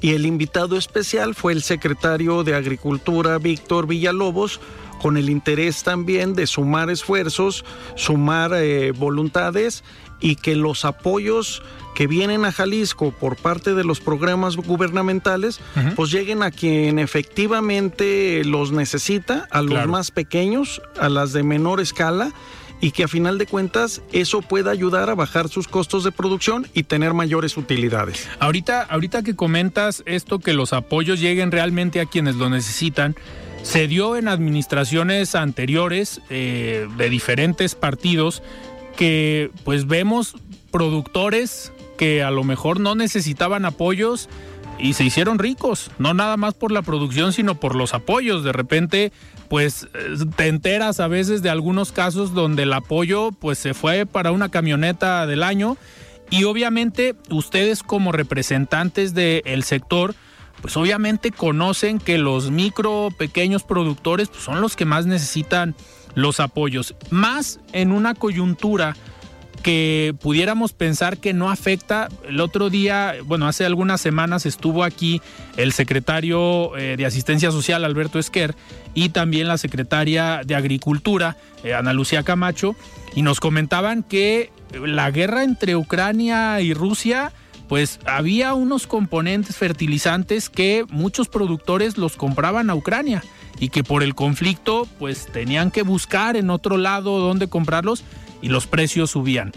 Y el invitado especial fue el secretario de Agricultura, Víctor Villalobos, con el interés también de sumar esfuerzos, sumar eh, voluntades y que los apoyos que vienen a Jalisco por parte de los programas gubernamentales, pues lleguen a quien efectivamente los necesita, a los más pequeños, a las de menor escala, y que a final de cuentas eso pueda ayudar a bajar sus costos de producción y tener mayores utilidades. Ahorita, ahorita que comentas esto, que los apoyos lleguen realmente a quienes lo necesitan, se dio en administraciones anteriores eh, de diferentes partidos que pues vemos productores que a lo mejor no necesitaban apoyos y se hicieron ricos, no nada más por la producción, sino por los apoyos. De repente, pues eh, te enteras a veces de algunos casos donde el apoyo pues se fue para una camioneta del año y obviamente ustedes como representantes del sector, pues obviamente conocen que los micro, pequeños productores pues, son los que más necesitan los apoyos, más en una coyuntura que pudiéramos pensar que no afecta. El otro día, bueno, hace algunas semanas estuvo aquí el secretario eh, de Asistencia Social, Alberto Esquer, y también la secretaria de Agricultura, eh, Ana Lucía Camacho, y nos comentaban que la guerra entre Ucrania y Rusia pues había unos componentes fertilizantes que muchos productores los compraban a Ucrania y que por el conflicto pues tenían que buscar en otro lado dónde comprarlos y los precios subían.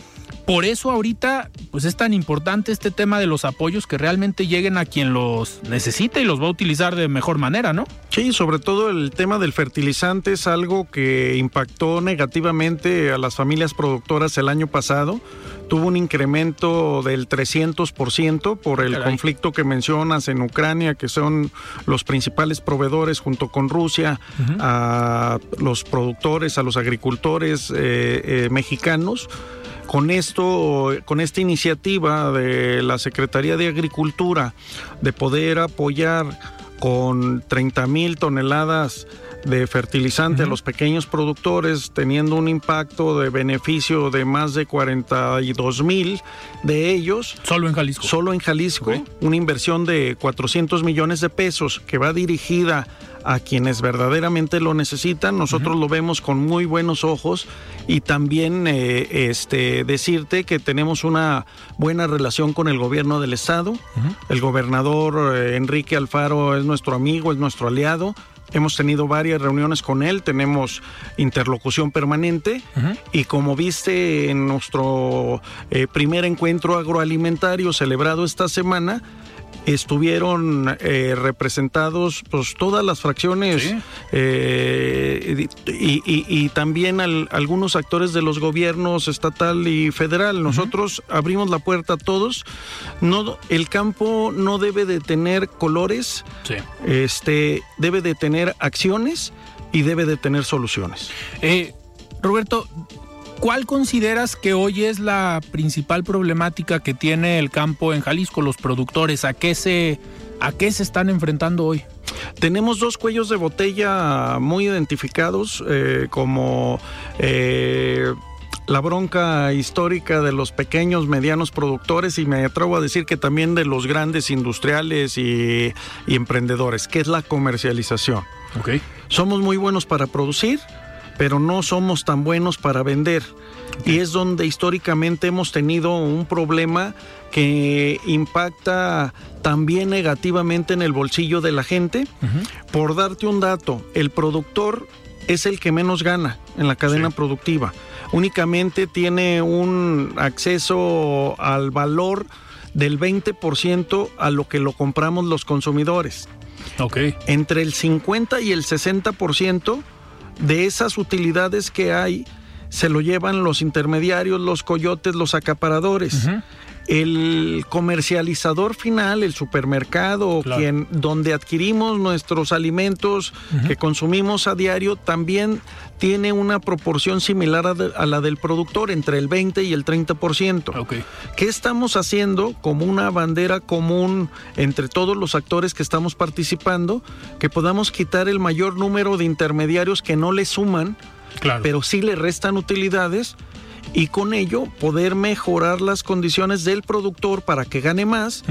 Por eso ahorita pues es tan importante este tema de los apoyos que realmente lleguen a quien los necesita y los va a utilizar de mejor manera, ¿no? Sí, sobre todo el tema del fertilizante es algo que impactó negativamente a las familias productoras el año pasado. Tuvo un incremento del 300% por el conflicto que mencionas en Ucrania, que son los principales proveedores junto con Rusia, a los productores, a los agricultores eh, eh, mexicanos. Con esto, con esta iniciativa de la Secretaría de Agricultura de poder apoyar con 30 mil toneladas de fertilizante a los pequeños productores, teniendo un impacto de beneficio de más de 42 mil de ellos. Solo en Jalisco. Solo en Jalisco, una inversión de 400 millones de pesos que va dirigida a quienes verdaderamente lo necesitan. Nosotros lo vemos con muy buenos ojos y también eh, este, decirte que tenemos una buena relación con el gobierno del estado. El gobernador eh, Enrique Alfaro es nuestro amigo, es nuestro aliado. Hemos tenido varias reuniones con él, tenemos interlocución permanente y como viste en nuestro eh, primer encuentro agroalimentario celebrado esta semana, estuvieron eh, representados pues todas las fracciones eh, y, también algunos actores de los gobiernos estatal y federal. Nosotros abrimos la puerta a todos. No, el campo no debe de tener colores, este, debe de tener acciones y debe de tener soluciones. Eh, Roberto, ¿Cuál consideras que hoy es la principal problemática que tiene el campo en Jalisco, los productores? ¿A qué se, a qué se están enfrentando hoy? Tenemos dos cuellos de botella muy identificados eh, como... Eh, la bronca histórica de los pequeños, medianos productores y me atrevo a decir que también de los grandes industriales y, emprendedores, que es la comercialización. Okay. Somos muy buenos para producir, pero no somos tan buenos para vender. Y es donde históricamente hemos tenido un problema que impacta también negativamente en el bolsillo de la gente. Por darte un dato, el productor es el que menos gana en la cadena productiva. Únicamente tiene un acceso al valor del 20% a lo que lo compramos los consumidores. Okay. Entre el 50 y el 60% de esas utilidades que hay se lo llevan los intermediarios, los coyotes, los acaparadores. El comercializador final, el supermercado, quien, donde adquirimos nuestros alimentos que consumimos a diario, también tiene una proporción similar a, la del productor, entre el 20 y el 30%. ¿Qué estamos haciendo como una bandera común entre todos los actores que estamos participando? Que podamos quitar el mayor número de intermediarios que no le suman, pero sí le restan utilidades y con ello poder mejorar las condiciones del productor para que gane más,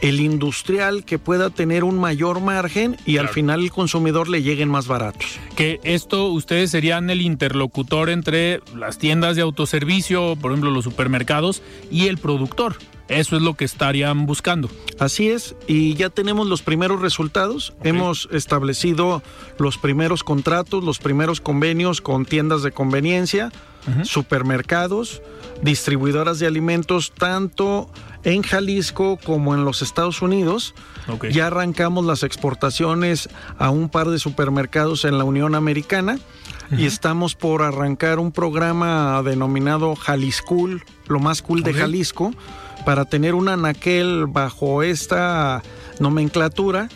el industrial que pueda tener un mayor margen y al final el consumidor le lleguen más baratos. Que esto ustedes serían el interlocutor entre las tiendas de autoservicio, por ejemplo los supermercados, y el productor. Eso es lo que estarían buscando. Así es, y ya tenemos los primeros resultados. Hemos establecido los primeros contratos, los primeros convenios con tiendas de conveniencia supermercados, distribuidoras de alimentos, tanto en Jalisco como en los Estados Unidos. Ya arrancamos las exportaciones a un par de supermercados en la Unión Americana y estamos por arrancar un programa denominado Jaliscool, lo más cool de Jalisco, para tener un anaquel bajo esta nomenclatura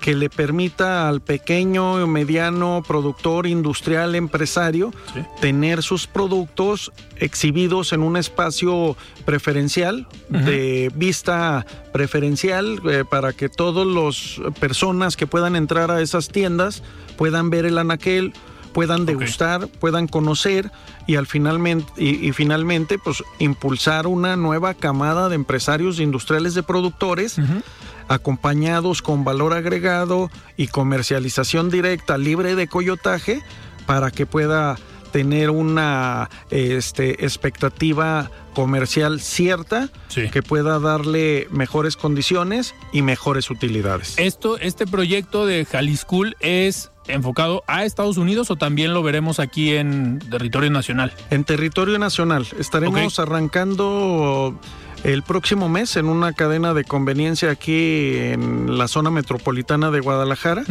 que le permita al pequeño y mediano productor industrial empresario tener sus productos exhibidos en un espacio preferencial, de vista preferencial, eh, para que todas las personas que puedan entrar a esas tiendas puedan ver el anaquel puedan degustar, puedan conocer y al finalmente y, finalmente pues impulsar una nueva camada de empresarios industriales de productores acompañados con valor agregado y comercialización directa libre de coyotaje para que pueda tener una este, expectativa comercial cierta que pueda darle mejores condiciones y mejores utilidades. Esto, este proyecto de Jaliscool es enfocado a Estados Unidos o también lo veremos aquí en territorio nacional? En territorio nacional. Estaremos arrancando el próximo mes en una cadena de conveniencia aquí en la zona metropolitana de Guadalajara.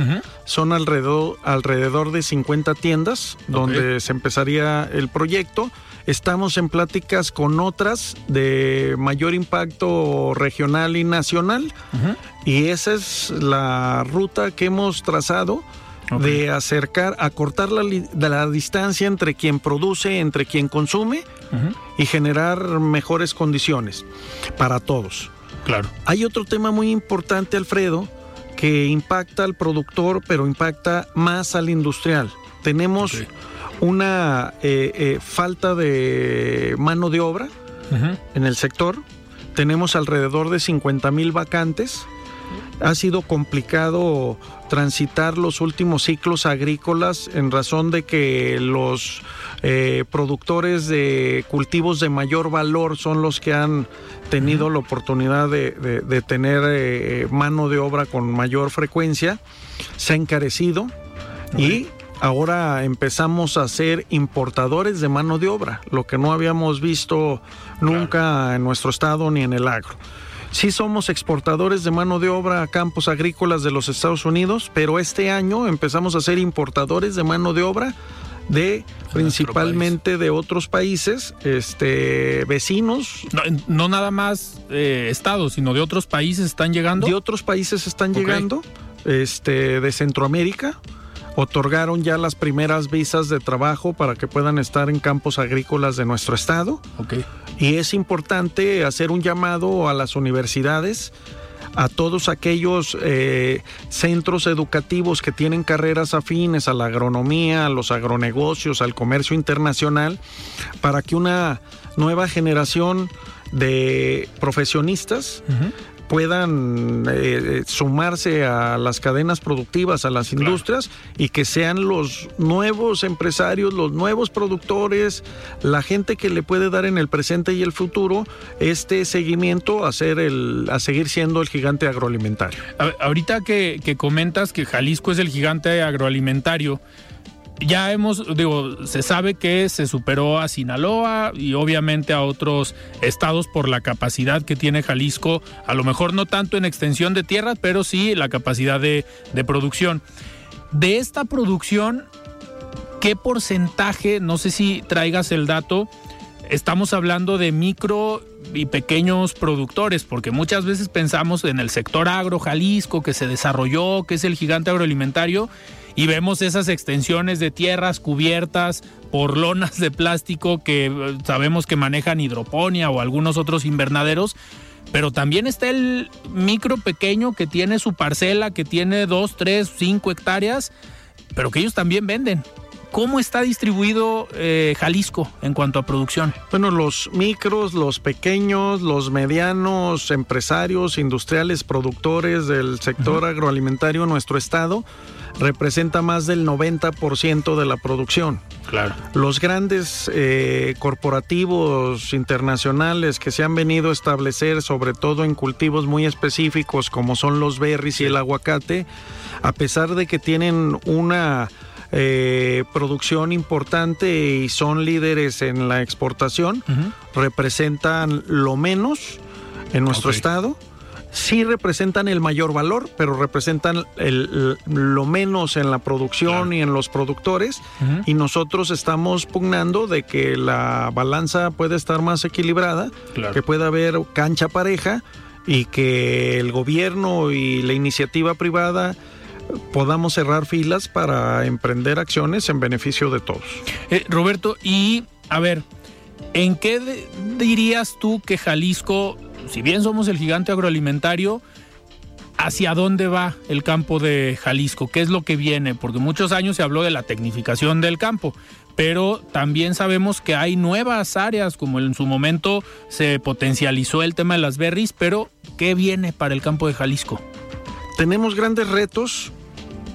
Son alrededor, alrededor de 50 tiendas donde se empezaría el proyecto. Estamos en pláticas con otras de mayor impacto regional y nacional. Y esa es la ruta que hemos trazado de acercar, acortar la, la, distancia entre quien produce, entre quien consume y generar mejores condiciones para todos. Claro. Hay otro tema muy importante, Alfredo, que impacta al productor, pero impacta más al industrial. Tenemos una eh, eh, falta de mano de obra en el sector. Tenemos alrededor de 50 mil vacantes ha sido complicado transitar los últimos ciclos agrícolas en razón de que los eh, productores de cultivos de mayor valor son los que han tenido la oportunidad de, tener eh, mano de obra con mayor frecuencia, se ha encarecido y ahora empezamos a ser importadores de mano de obra, lo que no habíamos visto nunca en nuestro estado ni en el agro. Sí somos exportadores de mano de obra a campos agrícolas de los Estados Unidos, pero este año empezamos a ser importadores de mano de obra de principalmente de otros países este vecinos. No, nada más eh, estados sino de otros países están llegando. De otros países están llegando este de Centroamérica otorgaron ya las primeras visas de trabajo para que puedan estar en campos agrícolas de nuestro estado. Okay. Y es importante hacer un llamado a las universidades a todos aquellos eh, centros educativos que tienen carreras afines a la agronomía, a los agronegocios, al comercio internacional, para que una nueva generación de profesionistas puedan eh, sumarse a las cadenas productivas, a las industrias y que sean los nuevos empresarios, los nuevos productores, la gente que le puede dar en el presente y el futuro este seguimiento a, ser el, a seguir siendo el gigante agroalimentario. ahorita que, que comentas que Jalisco es el gigante agroalimentario, ya hemos, digo, se sabe que se superó a Sinaloa y obviamente a otros estados por la capacidad que tiene Jalisco, a lo mejor no tanto en extensión de tierra, pero sí la capacidad de, producción. De esta producción, ¿qué porcentaje, no sé si traigas el dato, estamos hablando de micro y pequeños productores, porque muchas veces pensamos en el sector agro Jalisco que se desarrolló, que es el gigante agroalimentario, y vemos esas extensiones de tierras cubiertas por lonas de plástico que eh, sabemos que manejan hidroponía o algunos otros invernaderos. Pero también está el micro pequeño que tiene su parcela, que tiene dos, tres, cinco hectáreas, pero que ellos también venden. ¿Cómo está distribuido eh, Jalisco en cuanto a producción? Bueno, los micros, los pequeños, los medianos empresarios, industriales, productores del sector agroalimentario en nuestro estado representa más del 90% de la producción. Claro. Los grandes eh, corporativos internacionales que se han venido a establecer, sobre todo en cultivos muy específicos como son los berries y el aguacate, a pesar de que tienen una eh, producción importante y son líderes en la exportación, representan lo menos en nuestro estado sí representan el mayor valor, pero representan lo menos en la producción y en los productores. Y nosotros estamos pugnando de que la balanza pueda estar más equilibrada, que pueda haber cancha pareja y que el gobierno y la iniciativa privada podamos cerrar filas para emprender acciones en beneficio de todos. Eh, Roberto, y a ver, ¿en qué dirías tú que Jalisco si bien somos el gigante agroalimentario, ¿Hacia dónde va el campo de Jalisco? ¿Qué es lo que viene? Porque muchos años se habló de la tecnificación del campo, pero también sabemos que hay nuevas áreas, como en su momento se potencializó el tema de las berries, pero ¿qué viene para el campo de Jalisco? Tenemos grandes retos,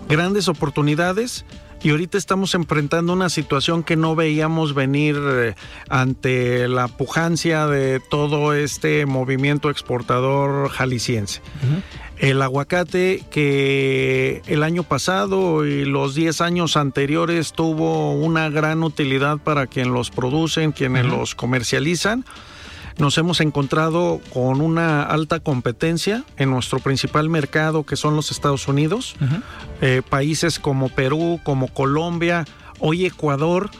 grandes oportunidades y ahorita estamos enfrentando una situación que no veíamos venir eh, ante la pujancia de todo este movimiento exportador jalisciense. El aguacate que el año pasado y los 10 años anteriores tuvo una gran utilidad para quien los producen, quienes los comercializan nos hemos encontrado con una alta competencia en nuestro principal mercado que son los Estados Unidos, eh, países como Perú, como Colombia, hoy Ecuador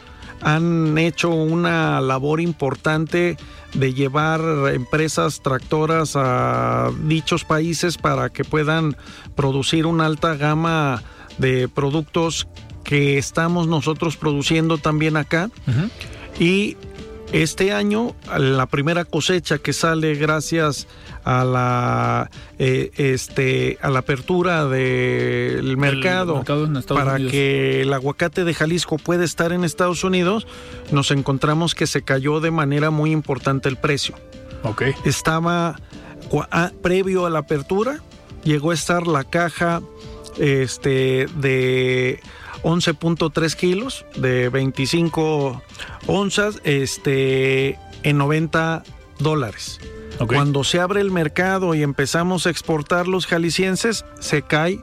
han hecho una labor importante de llevar empresas tractoras a dichos países para que puedan producir una alta gama de productos que estamos nosotros produciendo también acá. Y este año, la primera cosecha que sale gracias a la eh, este a la apertura del mercado, para que el aguacate de Jalisco pueda estar en Estados Unidos, nos encontramos que se cayó de manera muy importante el precio. Okay. Estaba ah, previo a la apertura, llegó a estar la caja este de 11.3 kilos de 25 onzas este, en 90 dólares. Cuando se abre el mercado y empezamos a exportar los jaliscienses, se cae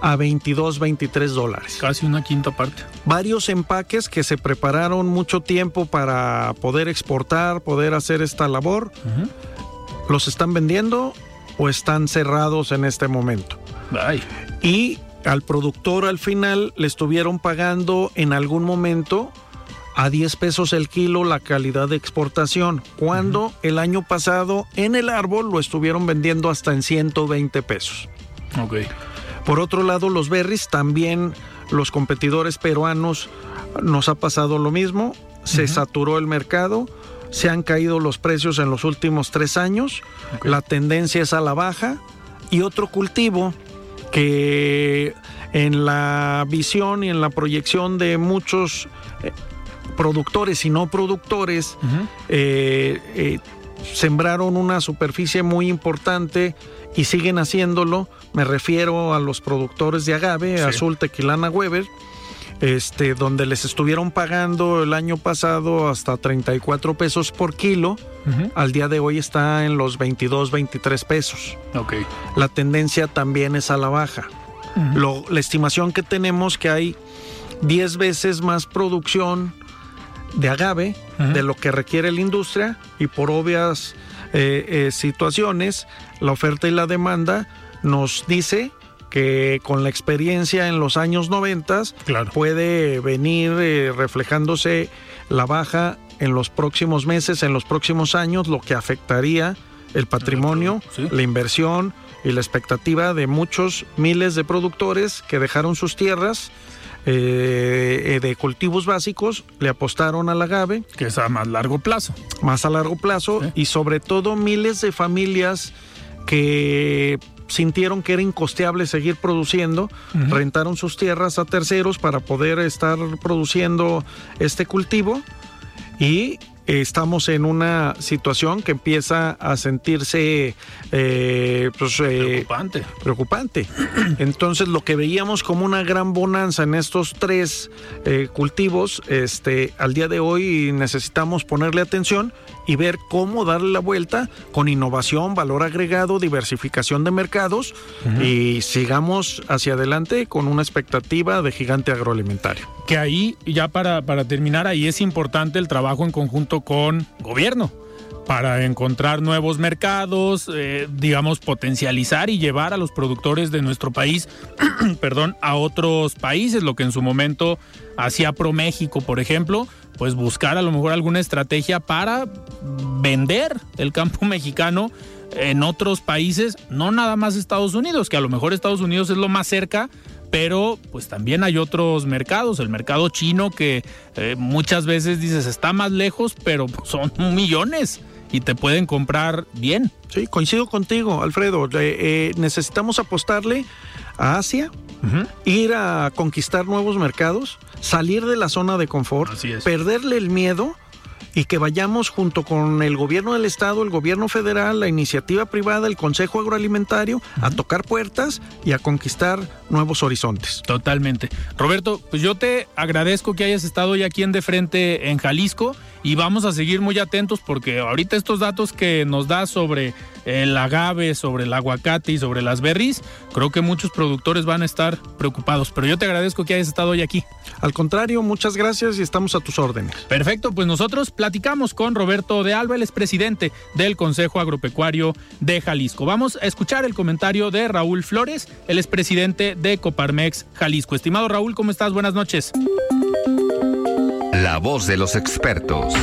a 22, 23 dólares. Casi una quinta parte. Varios empaques que se prepararon mucho tiempo para poder exportar, poder hacer esta labor, los están vendiendo o están cerrados en este momento. Y al productor al final le estuvieron pagando en algún momento a 10 pesos el kilo la calidad de exportación, cuando el año pasado en el árbol lo estuvieron vendiendo hasta en 120 pesos. Ok. Por otro lado, los berries también los competidores peruanos nos ha pasado lo mismo, se saturó el mercado, se han caído los precios en los últimos tres años, la tendencia es a la baja y otro cultivo que en la visión y en la proyección de muchos eh, productores y no productores eh, eh, sembraron una superficie muy importante y siguen haciéndolo. Me refiero a los productores de agave, Azul Tequilana Weber, este, donde les estuvieron pagando el año pasado hasta 34 pesos por kilo. Al día de hoy está en los 22, 23 pesos. Okay. La tendencia también es a la baja. la estimación que tenemos que hay 10 veces más producción de agave de lo que requiere la industria y por obvias eh, eh, situaciones, la oferta y la demanda nos dice que con la experiencia en los años 90 puede venir eh, reflejándose la baja en los próximos meses, en los próximos años, lo que afectaría el patrimonio, la inversión y la expectativa de muchos miles de productores que dejaron sus tierras eh, de cultivos básicos, le apostaron al agave. Que es a más largo plazo. Más a largo plazo y sobre todo miles de familias que sintieron que era incosteable seguir produciendo, rentaron sus tierras a terceros para poder estar produciendo este cultivo y estamos en una situación que empieza a sentirse eh, pues, eh, preocupante. preocupante. (clears throat) Entonces, lo que veíamos como una gran bonanza en estos tres eh, cultivos, este, al día de hoy necesitamos ponerle atención y ver cómo darle la vuelta con innovación, valor agregado, diversificación de mercados y sigamos hacia adelante con una expectativa de gigante agroalimentario. Que ahí, ya para, para terminar, ahí es importante el trabajo en conjunto con gobierno para encontrar nuevos mercados, eh, digamos, potencializar y llevar a los productores de nuestro país, (clears throat) perdón, a otros países, lo que en su momento hacía ProMéxico, por ejemplo, pues buscar a lo mejor alguna estrategia para vender el campo (laughs) mexicano en otros países, no nada más Estados Unidos, que a lo mejor Estados Unidos es lo más cerca, pero pues también hay otros mercados, el mercado chino que eh, muchas veces dices está más lejos, pero (laughs) son millones y te pueden comprar bien. Sí, coincido contigo, Alfredo. Eh, necesitamos apostarle a Asia, ir a conquistar nuevos mercados, salir de la zona de confort, perderle el miedo y que vayamos junto con el gobierno del estado, el gobierno federal, la iniciativa privada, el Consejo Agroalimentario, a tocar puertas y a conquistar nuevos horizontes. Totalmente. Roberto, pues yo te agradezco que hayas estado hoy aquí en De Frente en Jalisco y vamos a seguir muy atentos porque ahorita estos datos que nos da sobre el agave, sobre el aguacate y sobre las berries, creo que muchos productores van a estar preocupados. Pero yo te agradezco que hayas estado hoy aquí. Al contrario, muchas gracias y estamos a tus órdenes. Perfecto, pues nosotros platicamos con Roberto de Alba, el presidente del Consejo Agropecuario de Jalisco. Vamos a escuchar el comentario de Raúl Flores, el presidente de Coparmex Jalisco. Estimado Raúl, ¿cómo estás? Buenas noches. La voz de los expertos.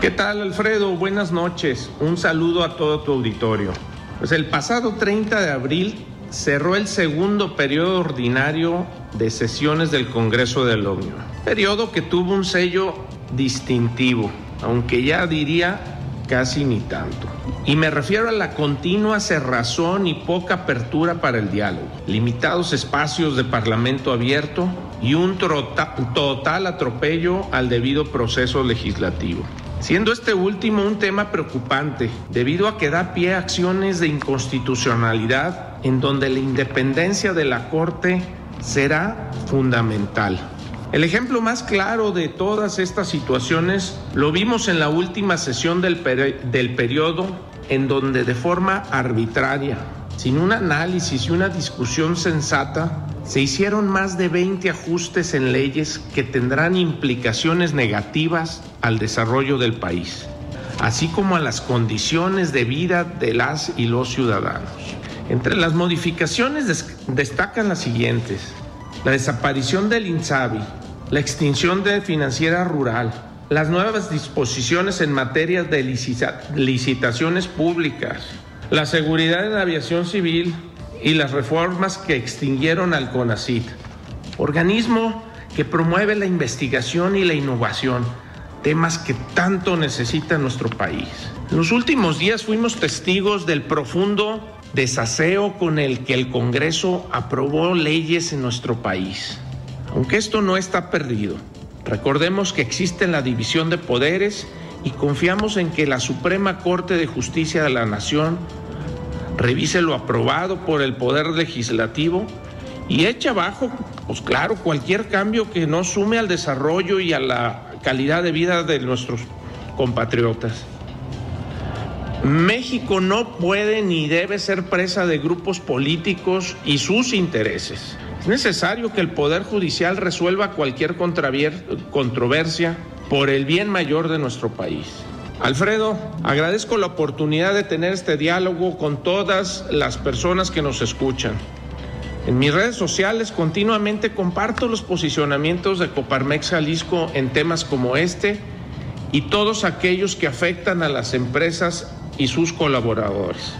¿Qué tal, Alfredo? Buenas noches. Un saludo a todo tu auditorio. Pues el pasado 30 de abril cerró el segundo periodo ordinario de sesiones del Congreso de la Unión. Periodo que tuvo un sello distintivo, aunque ya diría casi ni tanto. Y me refiero a la continua cerrazón y poca apertura para el diálogo, limitados espacios de parlamento abierto y un total atropello al debido proceso legislativo siendo este último un tema preocupante debido a que da pie a acciones de inconstitucionalidad en donde la independencia de la Corte será fundamental. El ejemplo más claro de todas estas situaciones lo vimos en la última sesión del, del periodo en donde de forma arbitraria, sin un análisis y una discusión sensata, se hicieron más de 20 ajustes en leyes que tendrán implicaciones negativas al desarrollo del país, así como a las condiciones de vida de las y los ciudadanos. Entre las modificaciones destacan las siguientes. La desaparición del INSABI, la extinción de financiera rural, las nuevas disposiciones en materia de licitaciones públicas, la seguridad en la aviación civil, y las reformas que extinguieron al CONACIT, organismo que promueve la investigación y la innovación, temas que tanto necesita nuestro país. En los últimos días fuimos testigos del profundo desaseo con el que el Congreso aprobó leyes en nuestro país. Aunque esto no está perdido, recordemos que existe la división de poderes y confiamos en que la Suprema Corte de Justicia de la Nación revise lo aprobado por el Poder Legislativo y eche abajo, pues claro, cualquier cambio que no sume al desarrollo y a la calidad de vida de nuestros compatriotas. México no puede ni debe ser presa de grupos políticos y sus intereses. Es necesario que el Poder Judicial resuelva cualquier controversia por el bien mayor de nuestro país. Alfredo, agradezco la oportunidad de tener este diálogo con todas las personas que nos escuchan. En mis redes sociales continuamente comparto los posicionamientos de Coparmex Jalisco en temas como este y todos aquellos que afectan a las empresas y sus colaboradores.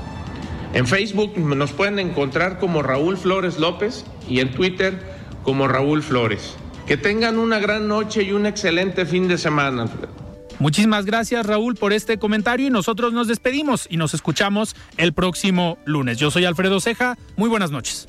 En Facebook nos pueden encontrar como Raúl Flores López y en Twitter como Raúl Flores. Que tengan una gran noche y un excelente fin de semana. Muchísimas gracias Raúl por este comentario y nosotros nos despedimos y nos escuchamos el próximo lunes. Yo soy Alfredo Ceja, muy buenas noches.